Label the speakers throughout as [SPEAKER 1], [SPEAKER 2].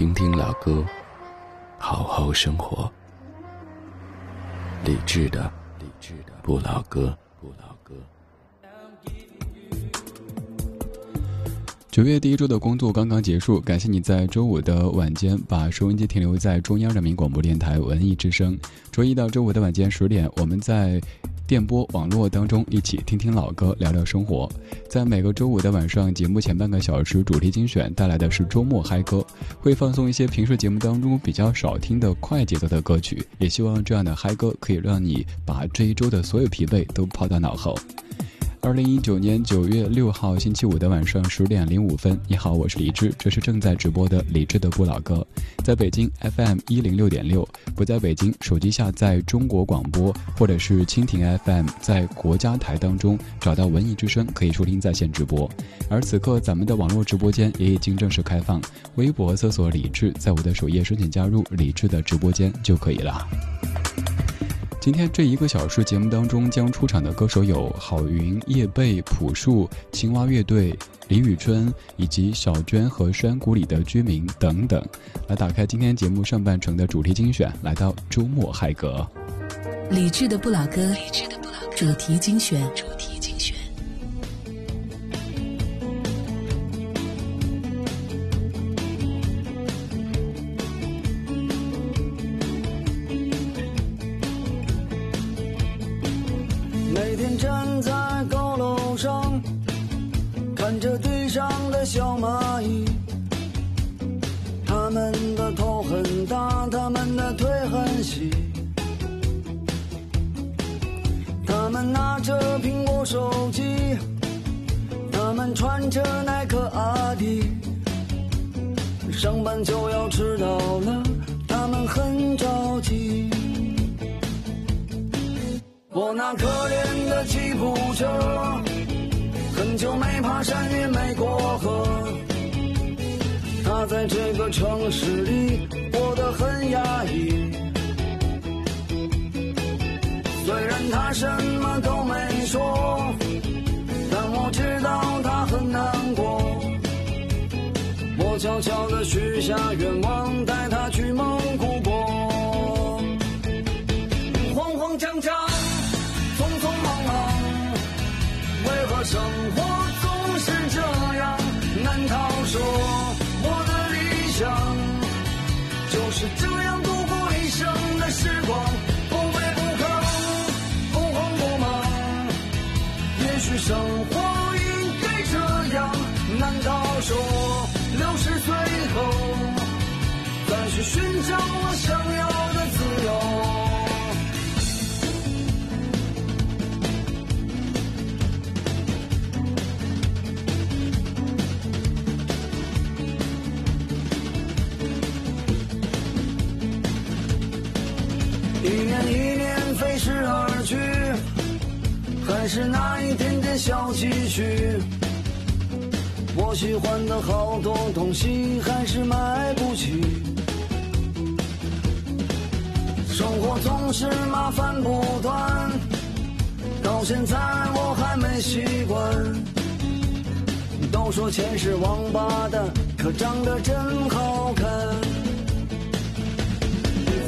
[SPEAKER 1] 听听老歌，好好生活。理智的，理智的不老歌，不老歌。
[SPEAKER 2] 九月第一周的工作刚刚结束，感谢你在周五的晚间把收音机停留在中央人民广播电台文艺之声。周一到周五的晚间十点，我们在。电波网络当中，一起听听老歌，聊聊生活。在每个周五的晚上，节目前半个小时主题精选带来的是周末嗨歌，会放送一些平时节目当中比较少听的快节奏的歌曲。也希望这样的嗨歌可以让你把这一周的所有疲惫都抛到脑后。二零一九年九月六号星期五的晚上十点零五分，你好，我是李志，这是正在直播的李志的不老歌，在北京 FM 一零六点六，不在北京，手机下载中国广播或者是蜻蜓 FM，在国家台当中找到文艺之声，可以收听在线直播。而此刻咱们的网络直播间也已经正式开放，微博搜索李志，在我的首页申请加入李志的直播间就可以了。今天这一个小时节目当中将出场的歌手有郝云、叶蓓、朴树、青蛙乐队、李宇春以及小娟和山谷里的居民等等。来打开今天节目上半程的主题精选，来到周末嗨歌。
[SPEAKER 3] 理智的不老歌，主题精选。
[SPEAKER 4] 悄悄的许下愿望带他去蒙古国慌慌张张匆匆忙忙为何生活总是这样难道说我的理想就是这样度过一生的时光不卑不亢不慌不忙也许生活应该这样难道说去寻找我想要的自由？一年一年飞逝而去，还是那一点。小积蓄，我喜欢的好多东西还是买不起。我总是麻烦不断，到现在我还没习惯。都说钱是王八蛋，可长得真好看。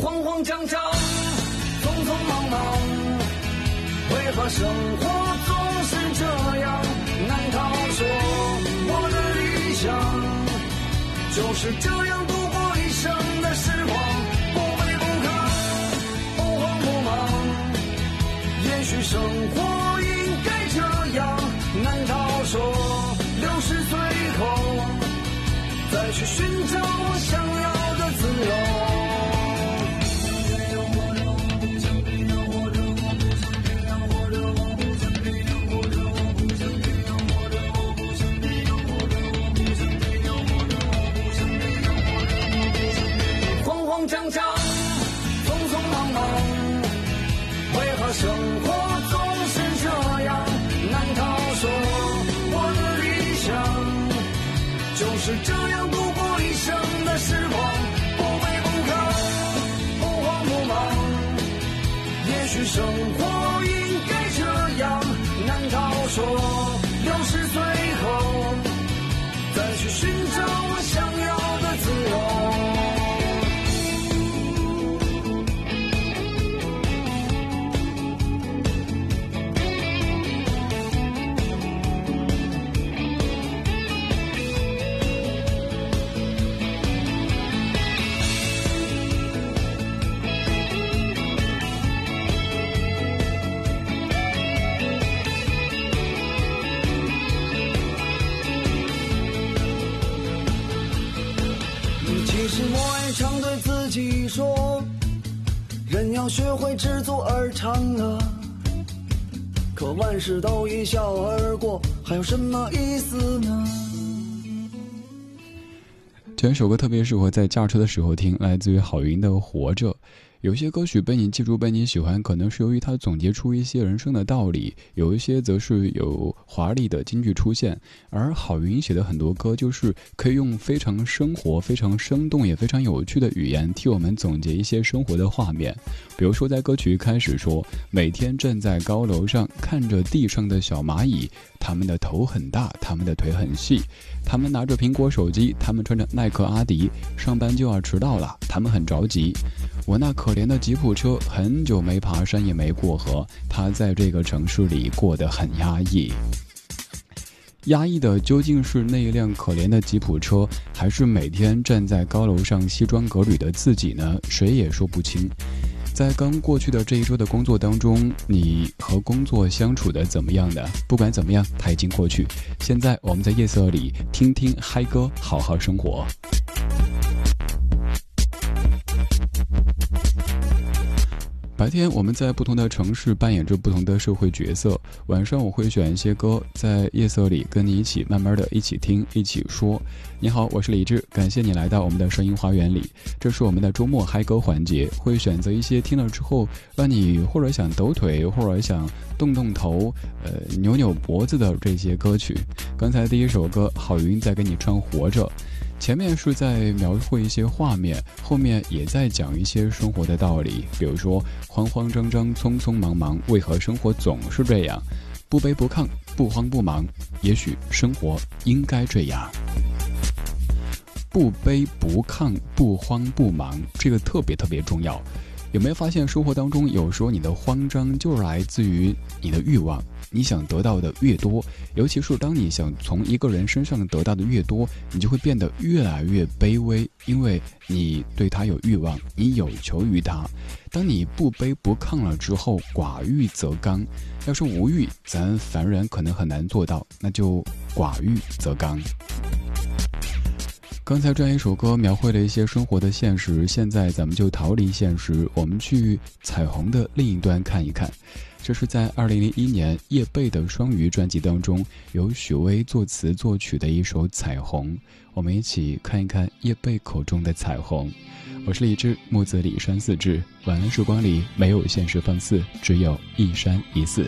[SPEAKER 4] 慌慌张张，匆匆忙忙，为何生活总是？这样，难道说我的理想就是这样度过一生的时光？许生活应该这样，难道说六十岁后再去寻找我想其实我也常对自己说，人要学会知足而常乐。可万事都一笑而过，还有什么意思呢？
[SPEAKER 2] 这首歌特别适合在驾车的时候听，来自于郝云的《活着》。有些歌曲被你记住、被你喜欢，可能是由于它总结出一些人生的道理；有一些则是有华丽的金句出现。而郝云写的很多歌，就是可以用非常生活、非常生动也非常有趣的语言替我们总结一些生活的画面。比如说，在歌曲一开始说：“每天站在高楼上，看着地上的小蚂蚁，它们的头很大，它们的腿很细，他们拿着苹果手机，他们穿着耐克阿迪，上班就要迟到了，他们很着急。我那可怜的吉普车，很久没爬山也没过河，它在这个城市里过得很压抑。压抑的究竟是那一辆可怜的吉普车，还是每天站在高楼上西装革履的自己呢？谁也说不清。在刚过去的这一周的工作当中，你和工作相处的怎么样呢？不管怎么样，它已经过去。现在我们在夜色里听听嗨歌，好好生活。白天我们在不同的城市扮演着不同的社会角色，晚上我会选一些歌，在夜色里跟你一起慢慢的一起听，一起说。你好，我是李志，感谢你来到我们的声音花园里。这是我们的周末嗨歌环节，会选择一些听了之后让你或者想抖腿，或者想动动头，呃，扭扭脖子的这些歌曲。刚才第一首歌，郝云在给你唱《活着》。前面是在描绘一些画面，后面也在讲一些生活的道理，比如说慌慌张张、匆匆忙忙，为何生活总是这样？不卑不亢，不慌不忙，也许生活应该这样。不卑不亢，不慌不忙，这个特别特别重要。有没有发现，生活当中有时候你的慌张就是来自于你的欲望？你想得到的越多，尤其是当你想从一个人身上得到的越多，你就会变得越来越卑微，因为你对他有欲望，你有求于他。当你不卑不亢了之后，寡欲则刚。要是无欲，咱凡人可能很难做到，那就寡欲则刚。刚才这样一首歌描绘了一些生活的现实，现在咱们就逃离现实，我们去彩虹的另一端看一看。这是在二零零一年叶蓓的《双鱼》专辑当中，由许巍作词作曲的一首《彩虹》，我们一起看一看叶蓓口中的彩虹。我是李志，木子李山四志。晚安时光里没有现实放肆，只有一山一寺。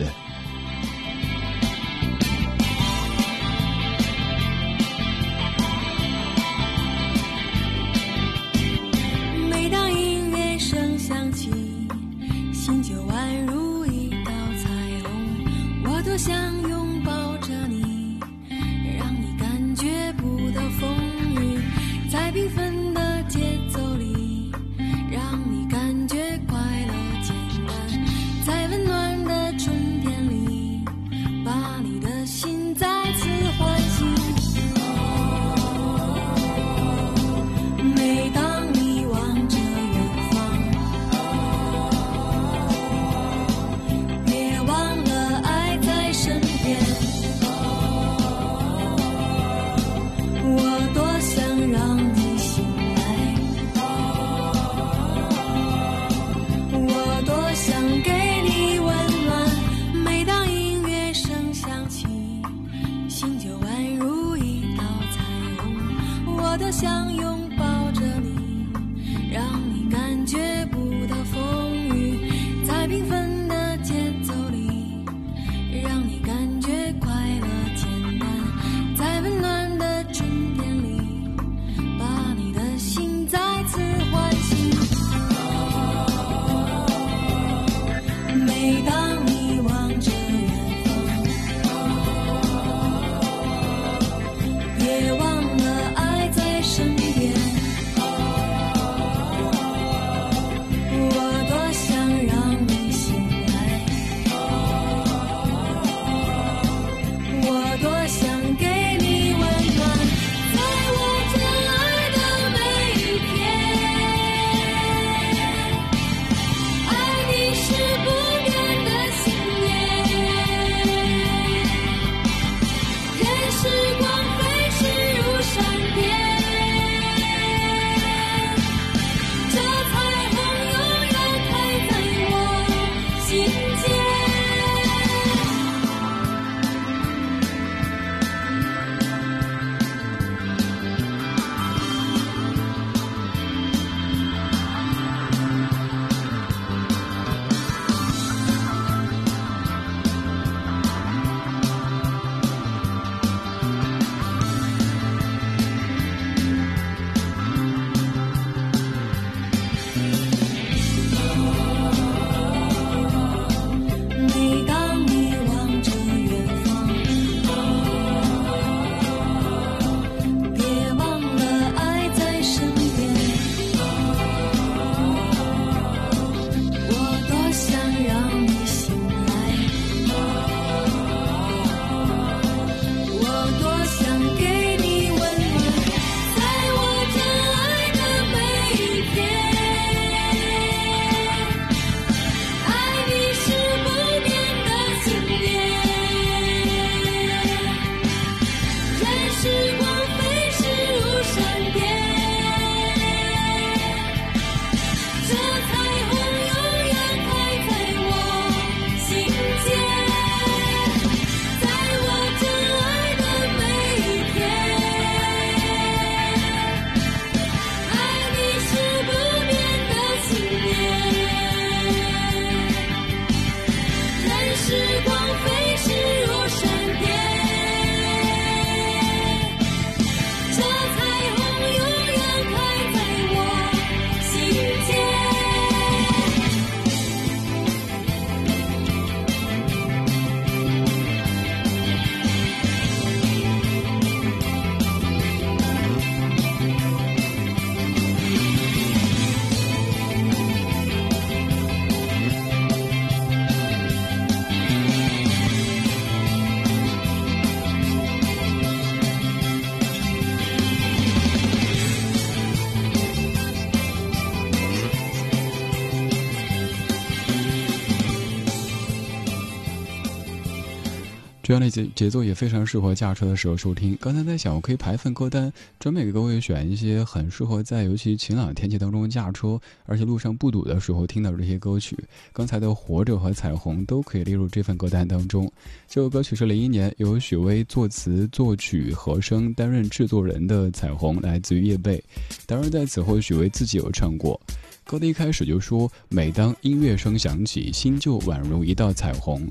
[SPEAKER 2] 样的节节奏也非常适合驾车的时候收听。刚才在想，我可以排份歌单，专门给各位选一些很适合在尤其晴朗天气当中驾车，而且路上不堵的时候听到这些歌曲。刚才的《活着》和《彩虹》都可以列入这份歌单当中。这首歌曲是零一年由许巍作词、作曲、和声担任制作人的《彩虹》，来自于叶蓓。当然，在此后许巍自己有唱过。歌的一开始就说：“每当音乐声响起，心就宛如一道彩虹。”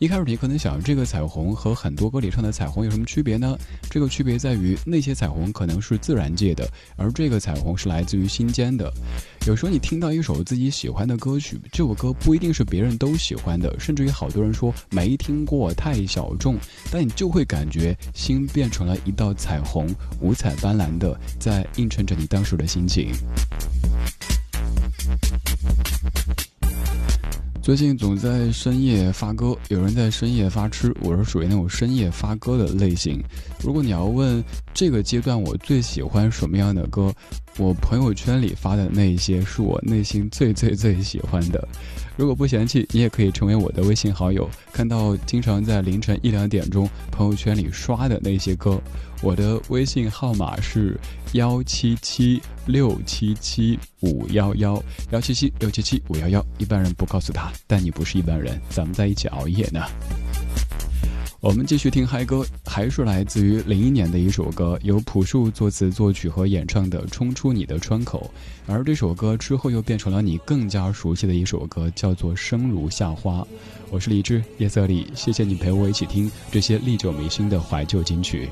[SPEAKER 2] 一开始你可能想，这个彩虹和很多歌里唱的彩虹有什么区别呢？这个区别在于，那些彩虹可能是自然界的，而这个彩虹是来自于心间的。有时候你听到一首自己喜欢的歌曲，这首歌不一定是别人都喜欢的，甚至于好多人说没听过，太小众，但你就会感觉心变成了一道彩虹，五彩斑斓的，在映衬着你当时的心情。最近总在深夜发歌，有人在深夜发吃，我是属于那种深夜发歌的类型。如果你要问这个阶段我最喜欢什么样的歌，我朋友圈里发的那一些是我内心最最最喜欢的。如果不嫌弃，你也可以成为我的微信好友，看到经常在凌晨一两点钟朋友圈里刷的那些歌。我的微信号码是幺七七六七七五幺幺幺七七六七七五幺幺。一般人不告诉他，但你不是一般人，咱们在一起熬夜呢。我们继续听嗨歌，还是来自于零一年的一首歌，由朴树作词作曲和演唱的《冲出你的窗口》，而这首歌之后又变成了你更加熟悉的一首歌，叫做《生如夏花》。我是李志，夜色里，谢谢你陪我一起听这些历久弥新的怀旧金曲。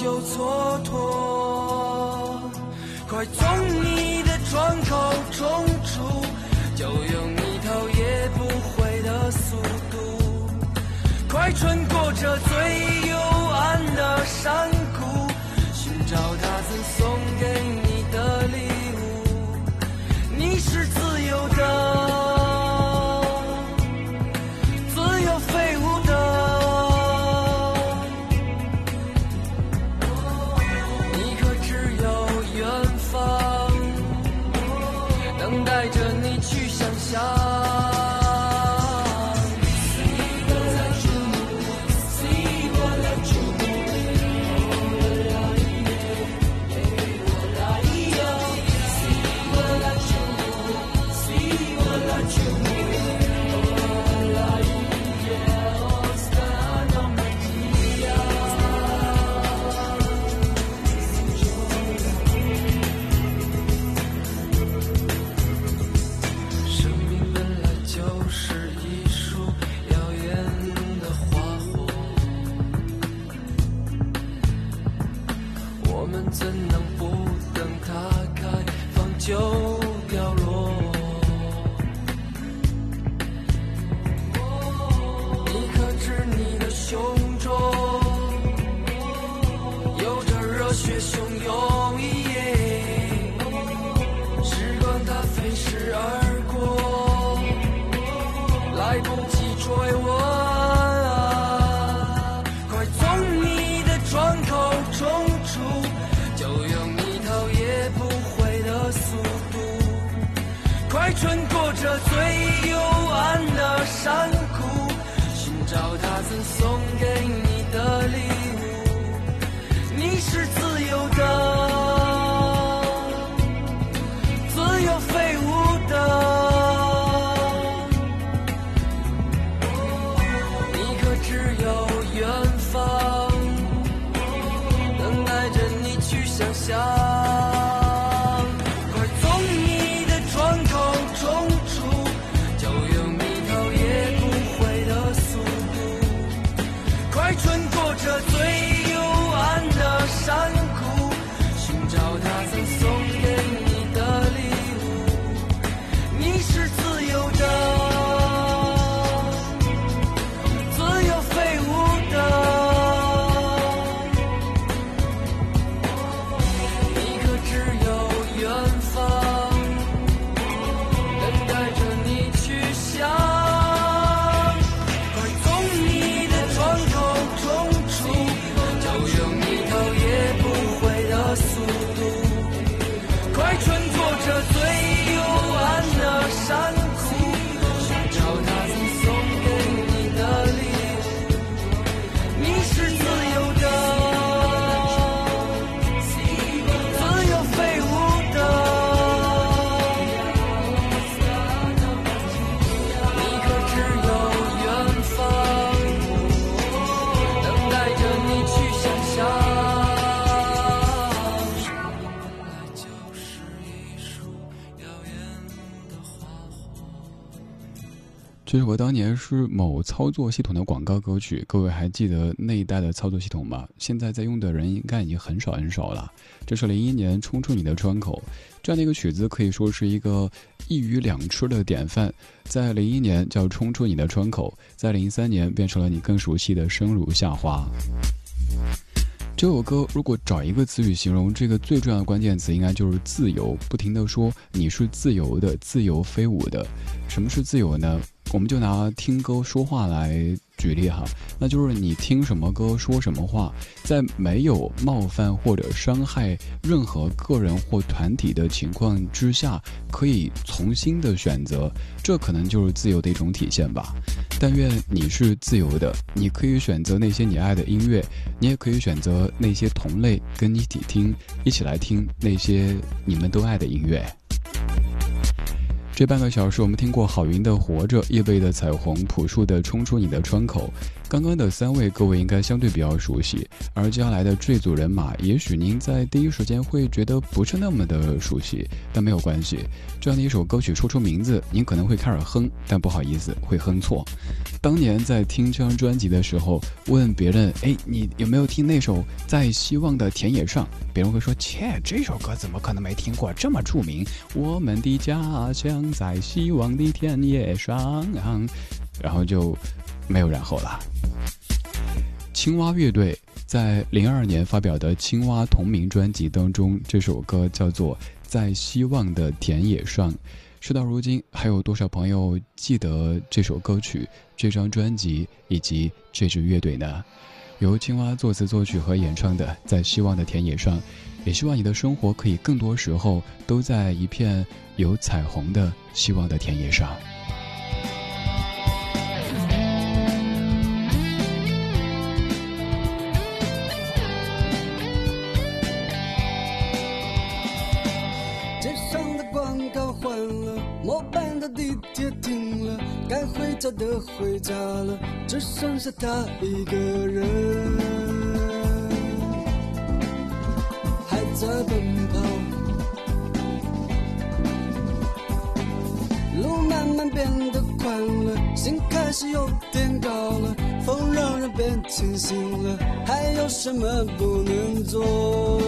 [SPEAKER 5] 就蹉跎。快从你的窗口冲出，就用你头也不回的速度，快穿过这最幽暗的山谷，寻找他这
[SPEAKER 2] 首歌当年是某操作系统的广告歌曲，各位还记得那一代的操作系统吗？现在在用的人应该已经很少很少了。这是零一年《冲出你的窗口》这样的一个曲子，可以说是一个一鱼两吃的典范。在零一年叫《冲出你的窗口》，在零三年变成了你更熟悉的《生如夏花》。这首歌如果找一个词语形容，这个最重要的关键词应该就是自由。不停的说你是自由的，自由飞舞的。什么是自由呢？我们就拿听歌说话来举例哈，那就是你听什么歌说什么话，在没有冒犯或者伤害任何个人或团体的情况之下，可以重新的选择，这可能就是自由的一种体现吧。但愿你是自由的，你可以选择那些你爱的音乐，你也可以选择那些同类跟你一起听，一起来听那些你们都爱的音乐。这半个小时，我们听过郝云的《活着》，叶蓓的《彩虹》，朴树的《冲出你的窗口》。刚刚的三位，各位应该相对比较熟悉，而接下来的这组人马，也许您在第一时间会觉得不是那么的熟悉，但没有关系。这样的一首歌曲说出名字，您可能会开始哼，但不好意思，会哼错。当年在听这张专辑的时候，问别人：“哎，你有没有听那首《在希望的田野上》？”别人会说：“切，这首歌怎么可能没听过？这么著名，我们的家乡在希望的田野上。”然后就。没有然后了。青蛙乐队在零二年发表的《青蛙》同名专辑当中，这首歌叫做《在希望的田野上》。事到如今，还有多少朋友记得这首歌曲、这张专辑以及这支乐队呢？由青蛙作词作曲和演唱的《在希望的田野上》，也希望你的生活可以更多时候都在一片有彩虹的希望的田野上。
[SPEAKER 6] 的回家了，只剩下他一个人，还在奔跑。路慢慢变得宽了，心开始有点高了，风让人变清醒了，还有什么不能做？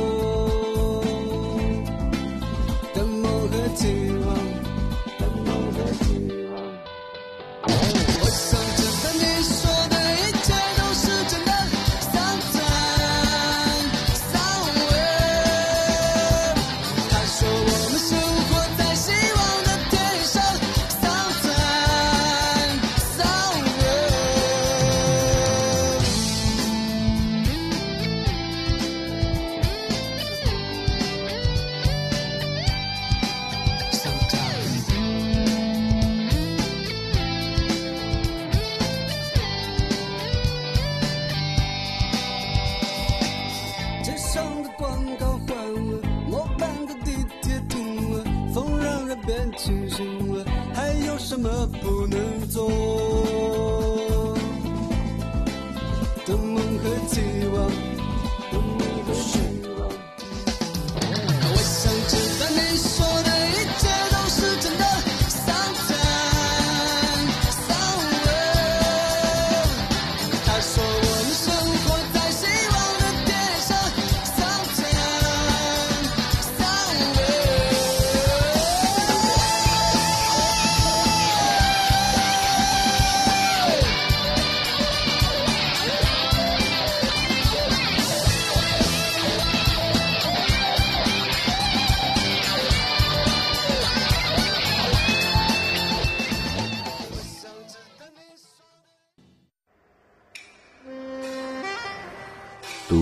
[SPEAKER 6] 等梦和期望。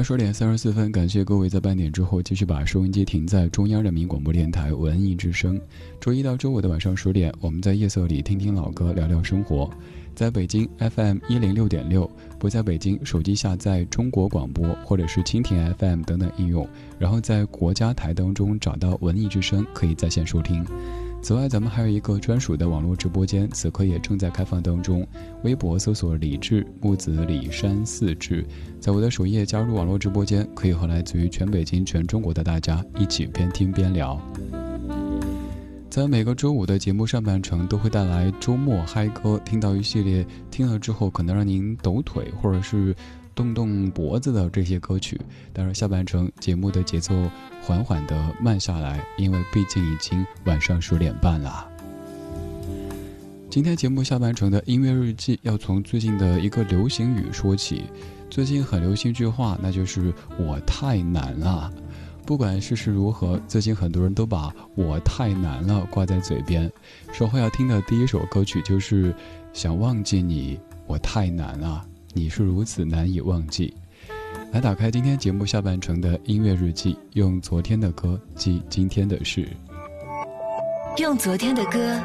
[SPEAKER 2] 二十点三十四分，感谢各位在半点之后继续把收音机停在中央人民广播电台文艺之声。周一到周五的晚上十点，我们在夜色里听听老歌，聊聊生活。在北京 FM 一零六点六，不在北京，手机下载中国广播或者是蜻蜓 FM 等等应用，然后在国家台当中找到文艺之声，可以在线收听。此外，咱们还有一个专属的网络直播间，此刻也正在开放当中。微博搜索“李志木子李山四志”，在我的首页加入网络直播间，可以和来自于全北京、全中国的大家一起边听边聊。在每个周五的节目上半程，都会带来周末嗨歌，听到一系列听了之后可能让您抖腿或者是动动脖子的这些歌曲。当然，下半程节目的节奏缓缓的慢下来，因为毕竟已经晚上十点半了。今天节目下半程的音乐日记要从最近的一个流行语说起。最近很流行一句话，那就是“我太难了”。不管世事如何，最近很多人都把我太难了挂在嘴边。说后要听的第一首歌曲就是《想忘记你》，我太难了，你是如此难以忘记。来打开今天节目下半程的音乐日记，用昨天的歌记今天的事，
[SPEAKER 3] 用昨天的歌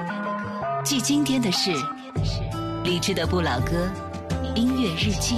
[SPEAKER 3] 记今天的事。理智的不老歌，音乐日记。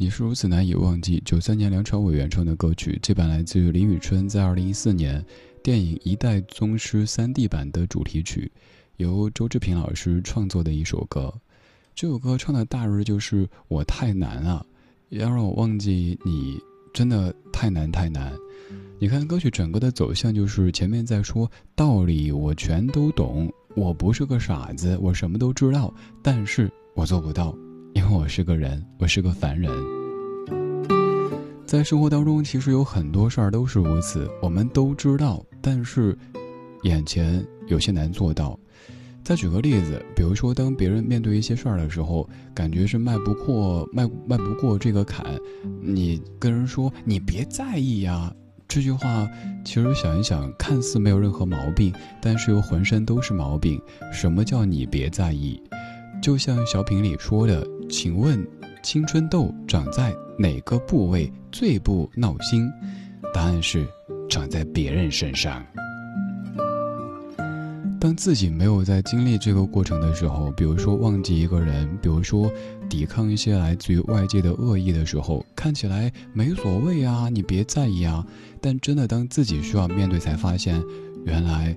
[SPEAKER 2] 你是如此难以忘记。九三年梁朝伟原创的歌曲，这版来自于李宇春在二零一四年电影《一代宗师》三 D 版的主题曲，由周志平老师创作的一首歌。这首歌唱的大日就是我太难了，要让我忘记你，真的太难太难。你看歌曲整个的走向就是前面在说道理，我全都懂，我不是个傻子，我什么都知道，但是我做不到，因为我是个人，我是个凡人。在生活当中，其实有很多事儿都是如此，我们都知道，但是眼前有些难做到。再举个例子，比如说，当别人面对一些事儿的时候，感觉是迈不过、迈迈不过这个坎，你跟人说“你别在意呀”。这句话其实想一想，看似没有任何毛病，但是又浑身都是毛病。什么叫你别在意？就像小品里说的，请问青春痘长在哪个部位最不闹心？答案是长在别人身上。当自己没有在经历这个过程的时候，比如说忘记一个人，比如说抵抗一些来自于外界的恶意的时候，看起来没所谓啊，你别在意啊。但真的当自己需要面对，才发现，原来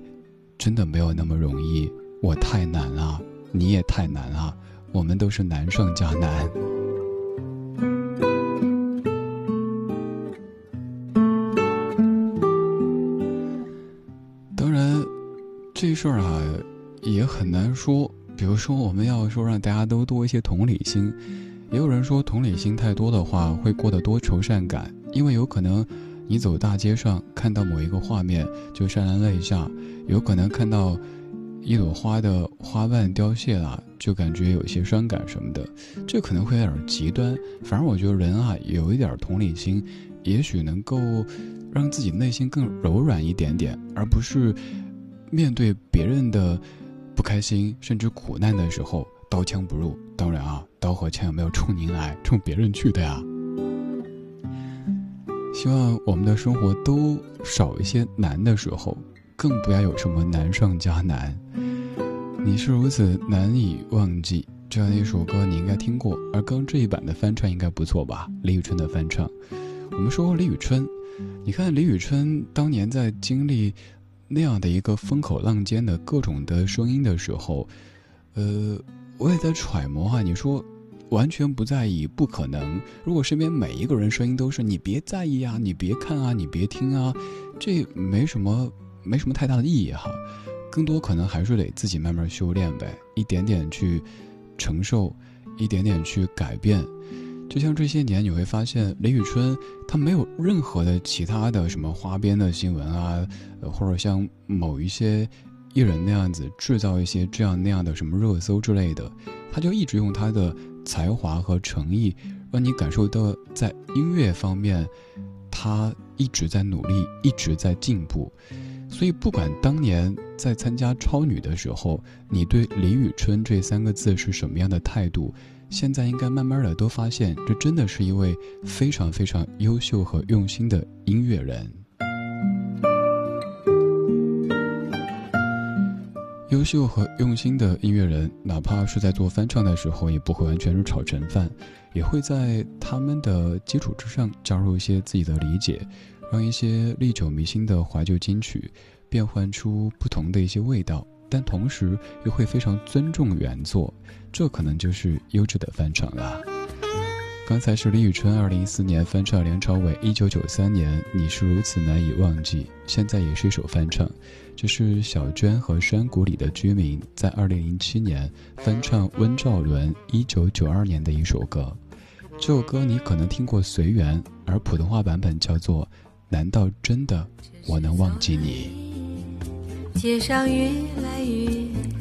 [SPEAKER 2] 真的没有那么容易。我太难了，你也太难了，我们都是难上加难。当然这事儿啊，也很难说。比如说，我们要说让大家都多一些同理心，也有人说同理心太多的话会过得多愁善感，因为有可能你走大街上看到某一个画面就潸然泪下，有可能看到一朵花的花瓣凋谢了就感觉有些伤感什么的，这可能会有点极端。反正我觉得人啊，有一点同理心，也许能够让自己内心更柔软一点点，而不是。面对别人的不开心甚至苦难的时候，刀枪不入。当然啊，刀和枪有没有冲您来，冲别人去的呀。希望我们的生活都少一些难的时候，更不要有什么难上加难。你是如此难以忘记这样的一首歌，你应该听过。而刚这一版的翻唱应该不错吧？李宇春的翻唱。我们说李宇春，你看李宇春当年在经历。那样的一个风口浪尖的各种的声音的时候，呃，我也在揣摩哈。你说完全不在意，不可能。如果身边每一个人声音都是你别在意啊，你别看啊，你别听啊，这没什么没什么太大的意义哈。更多可能还是得自己慢慢修炼呗，一点点去承受，一点点去改变。就像这些年，你会发现李宇春她没有任何的其他的什么花边的新闻啊，或者像某一些艺人那样子制造一些这样那样的什么热搜之类的，她就一直用她的才华和诚意，让你感受到在音乐方面，她一直在努力，一直在进步。所以，不管当年在参加超女的时候，你对李宇春这三个字是什么样的态度？现在应该慢慢的都发现，这真的是一位非常非常优秀和用心的音乐人。优秀和用心的音乐人，哪怕是在做翻唱的时候，也不会完全是炒成饭，也会在他们的基础之上加入一些自己的理解，让一些历久弥新的怀旧金曲变换出不同的一些味道。但同时又会非常尊重原作，这可能就是优质的翻唱了。刚才是李宇春二零一四年翻唱梁朝伟一九九三年《你是如此难以忘记》，现在也是一首翻唱。这是小娟和山谷里的居民在二零零七年翻唱温兆伦一九九二年的一首歌。这首歌你可能听过《随缘》，而普通话版本叫做《难道真的我能忘记你》。
[SPEAKER 7] 街上越来越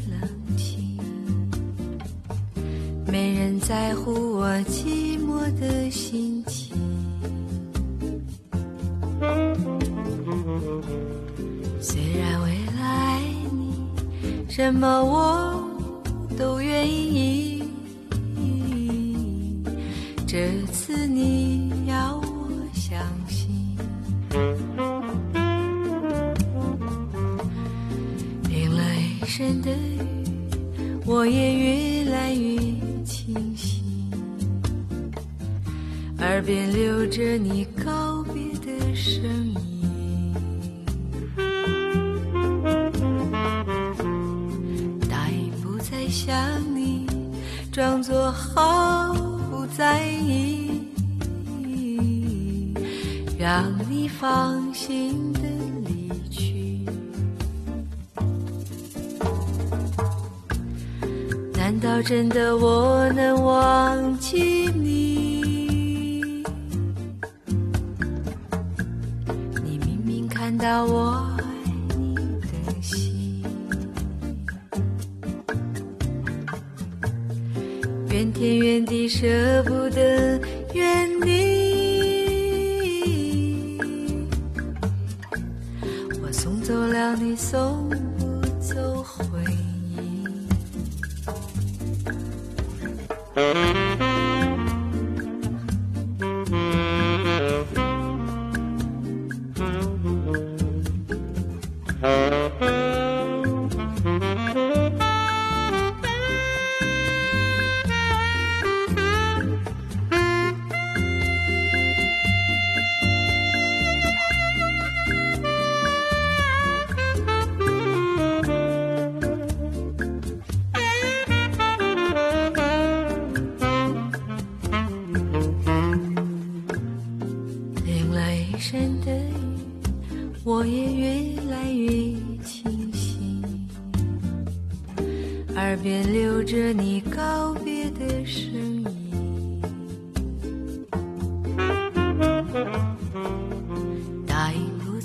[SPEAKER 7] 冷清，没人在乎我寂寞的心情。虽然为了爱你，什么我都愿意，这次你要我相信。深的雨，我也越来越清晰。耳边留着你告别的声音，答应不再想你，装作毫不在意。让你放心的离去。难道真的我能忘记你？你明明看到我爱你的心，怨天怨地舍不得走了你，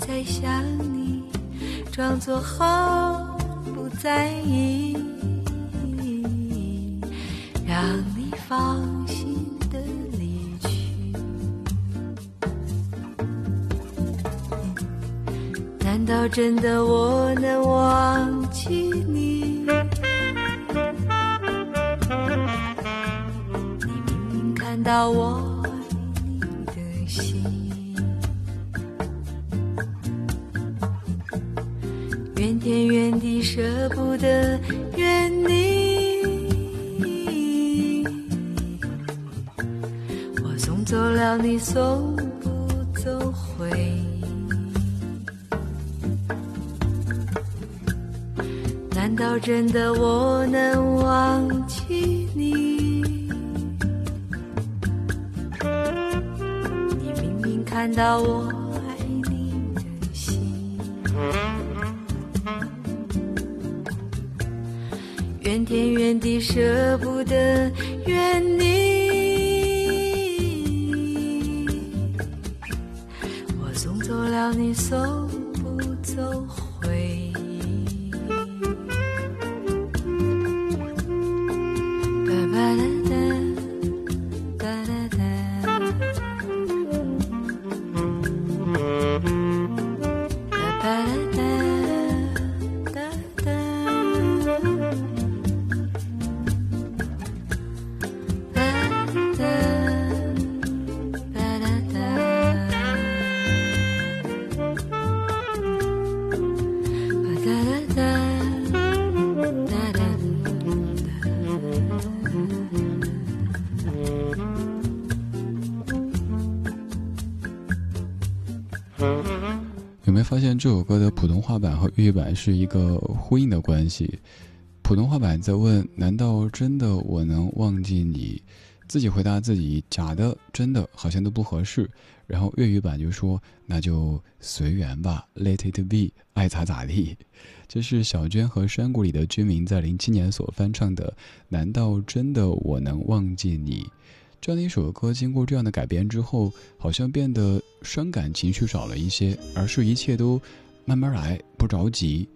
[SPEAKER 7] 在想你，装作毫不在意，让你放心的离去。难道真的我能忘记你？你明明看到我怨天怨地舍不得怨你。我送走了你，送不走回忆。难道真的我能忘记你？你明明看到我舍不得怨你。我送走了你，送不走回忆。哒吧哒哒，哒哒哒，哒吧哒
[SPEAKER 2] 这首歌的普通话版和粤语版是一个呼应的关系？普通话版在问：“难道真的我能忘记你？”自己回答自己：“假的，真的好像都不合适。”然后粤语版就说：“那就随缘吧，Let it be，爱咋咋地。”这是小娟和山谷里的居民在零七年所翻唱的《难道真的我能忘记你》。这样的一首歌，经过这样的改编之后，好像变得伤感情绪少了一些，而是一切都慢慢来，不着急。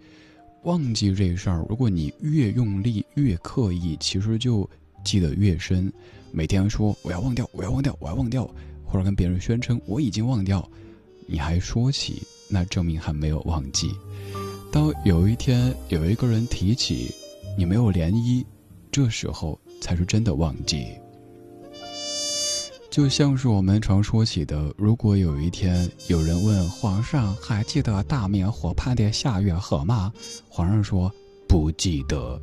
[SPEAKER 2] 忘记这事儿，如果你越用力、越刻意，其实就记得越深。每天说我要忘掉，我要忘掉，我要忘掉，或者跟别人宣称我已经忘掉，你还说起，那证明还没有忘记。当有一天有一个人提起，你没有涟漪，这时候才是真的忘记。就像是我们常说起的，如果有一天有人问皇上还记得大明湖畔的夏月荷吗？皇上说不记得，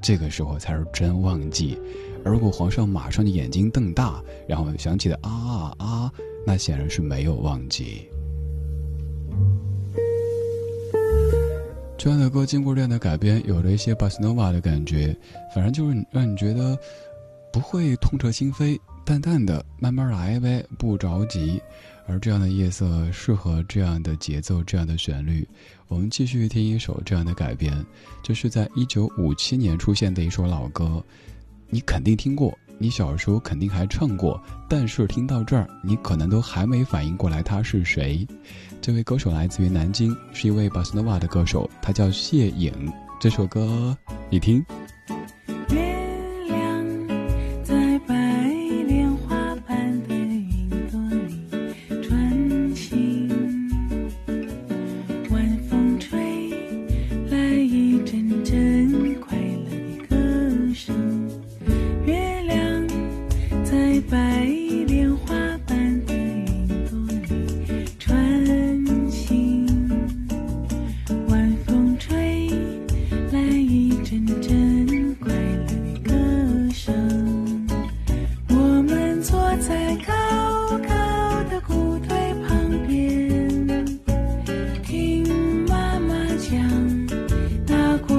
[SPEAKER 2] 这个时候才是真忘记。而如果皇上马上就眼睛瞪大，然后想起了啊啊，那显然是没有忘记。这样的歌经过这样的改编，有了一些巴斯诺瓦的感觉，反正就是让你觉得不会痛彻心扉。淡淡的，慢慢来呗，不着急。而这样的夜色适合这样的节奏，这样的旋律。我们继续听一首这样的改编，这是在一九五七年出现的一首老歌，你肯定听过，你小时候肯定还唱过，但是听到这儿，你可能都还没反应过来他是谁。这位歌手来自于南京，是一位巴斯诺瓦的歌手，他叫谢颖。这首歌，你听。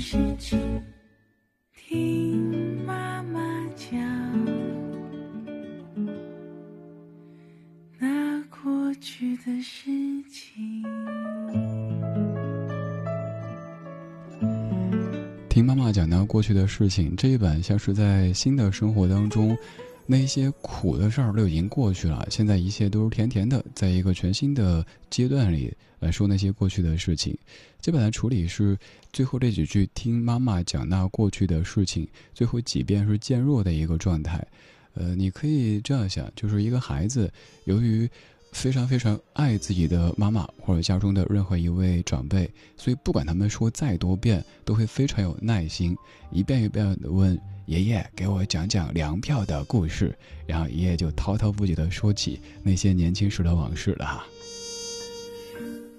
[SPEAKER 2] 事情
[SPEAKER 8] 听妈妈讲那过去的事情
[SPEAKER 2] 听妈妈讲那过去的事情这一本像是在新的生活当中那些苦的事儿都已经过去了，现在一切都是甜甜的，在一个全新的阶段里来说那些过去的事情。基本的处理是最后这几句听妈妈讲那过去的事情，最后几遍是渐弱的一个状态。呃，你可以这样想，就是一个孩子由于。非常非常爱自己的妈妈或者家中的任何一位长辈，所以不管他们说再多遍，都会非常有耐心，一遍一遍的问爷爷给我讲讲粮票的故事，然后爷爷就滔滔不绝的说起那些年轻时的往事了哈。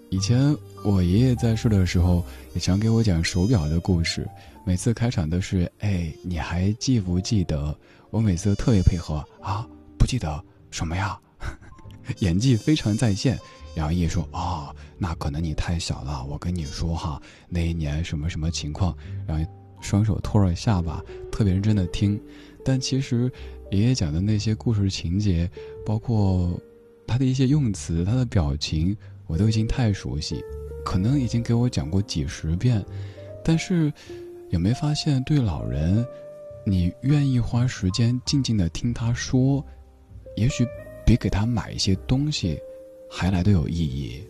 [SPEAKER 2] 以前我爷爷在世的时候，也常给我讲手表的故事，每次开场都是哎，你还记不记得？我每次特别配合啊，不记得什么呀？演技非常在线，然后爷爷说：“哦，那可能你太小了。我跟你说哈，那一年什么什么情况。”然后双手托着下巴，特别认真的听。但其实，爷爷讲的那些故事情节，包括他的一些用词、他的表情，我都已经太熟悉，可能已经给我讲过几十遍。但是，有没发现，对老人，你愿意花时间静静的听他说，也许。比给他买一些东西还来的有意义。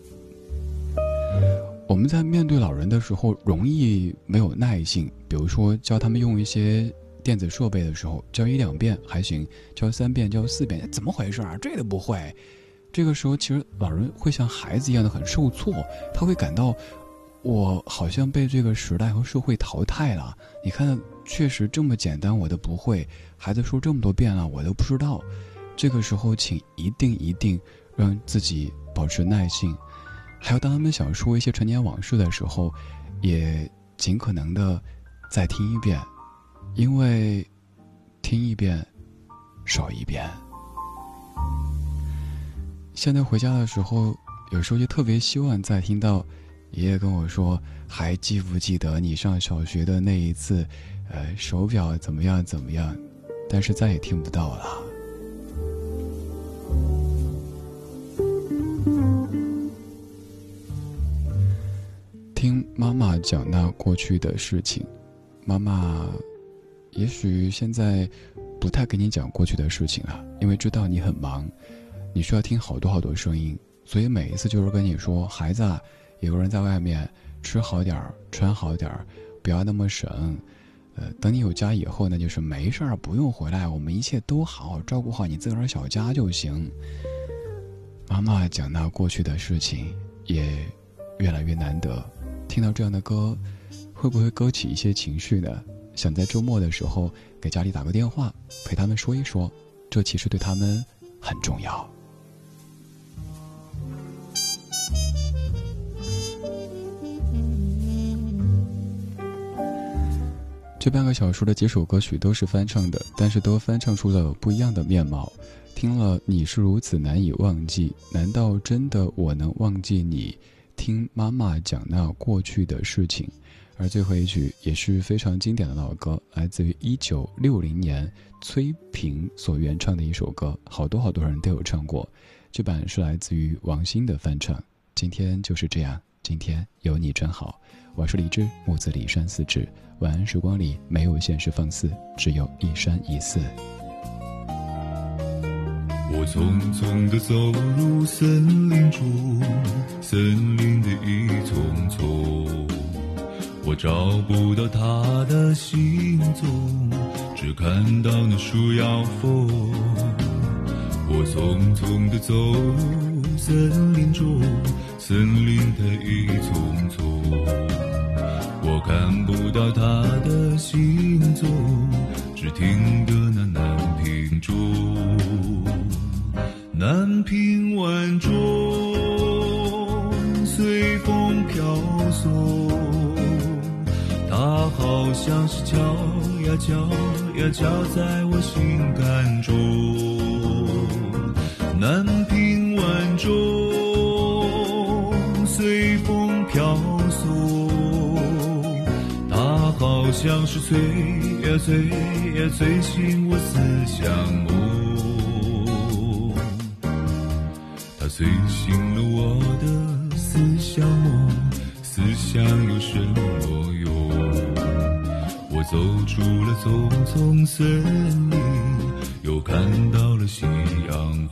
[SPEAKER 2] 我们在面对老人的时候，容易没有耐性。比如说，教他们用一些电子设备的时候，教一两遍还行，教三遍、教四遍，怎么回事啊？这都不会。这个时候，其实老人会像孩子一样的很受挫，他会感到我好像被这个时代和社会淘汰了。你看，确实这么简单，我都不会。孩子说这么多遍了，我都不知道。这个时候，请一定一定让自己保持耐性，还有当他们想说一些陈年往事的时候，也尽可能的再听一遍，因为听一遍，少一遍。现在回家的时候，有时候就特别希望再听到爷爷跟我说：“还记不记得你上小学的那一次？呃，手表怎么样怎么样？”但是再也听不到了。听妈妈讲那过去的事情，妈妈也许现在不太跟你讲过去的事情了，因为知道你很忙。你需要听好多好多声音，所以每一次就是跟你说：“孩子啊，有个人在外面，吃好点儿，穿好点儿，不要那么省。呃，等你有家以后呢，就是没事儿，不用回来，我们一切都好，照顾好你自个儿小家就行。”妈妈讲那过去的事情，也越来越难得。听到这样的歌，会不会勾起一些情绪呢？想在周末的时候给家里打个电话，陪他们说一说，这其实对他们很重要。这半个小时的几首歌曲都是翻唱的，但是都翻唱出了不一样的面貌。听了你是如此难以忘记，难道真的我能忘记你？听妈妈讲那过去的事情，而最后一曲也是非常经典的老歌，来自于一九六零年崔萍所原唱的一首歌，好多好多人都有唱过。这版是来自于王心的翻唱。今天就是这样，今天有你真好。我是李志，木子李山四志。晚安时光里没有现实放肆，只有一山一寺。
[SPEAKER 9] 我匆匆地走入森林中，森林的一丛丛，我找不到他的行踪，只看到那树摇风。我匆匆地走入森林中，森林的一丛丛。我看不到他的行踪，只听得那南屏钟，南屏晚钟随风飘送，它好像是敲呀敲呀敲在我心肝中，南屏晚钟随风飘送。它好像是催呀催呀催醒我思乡梦，催醒了我的思乡梦，思乡有什么用？我走出了丛丛森林，又看到了夕阳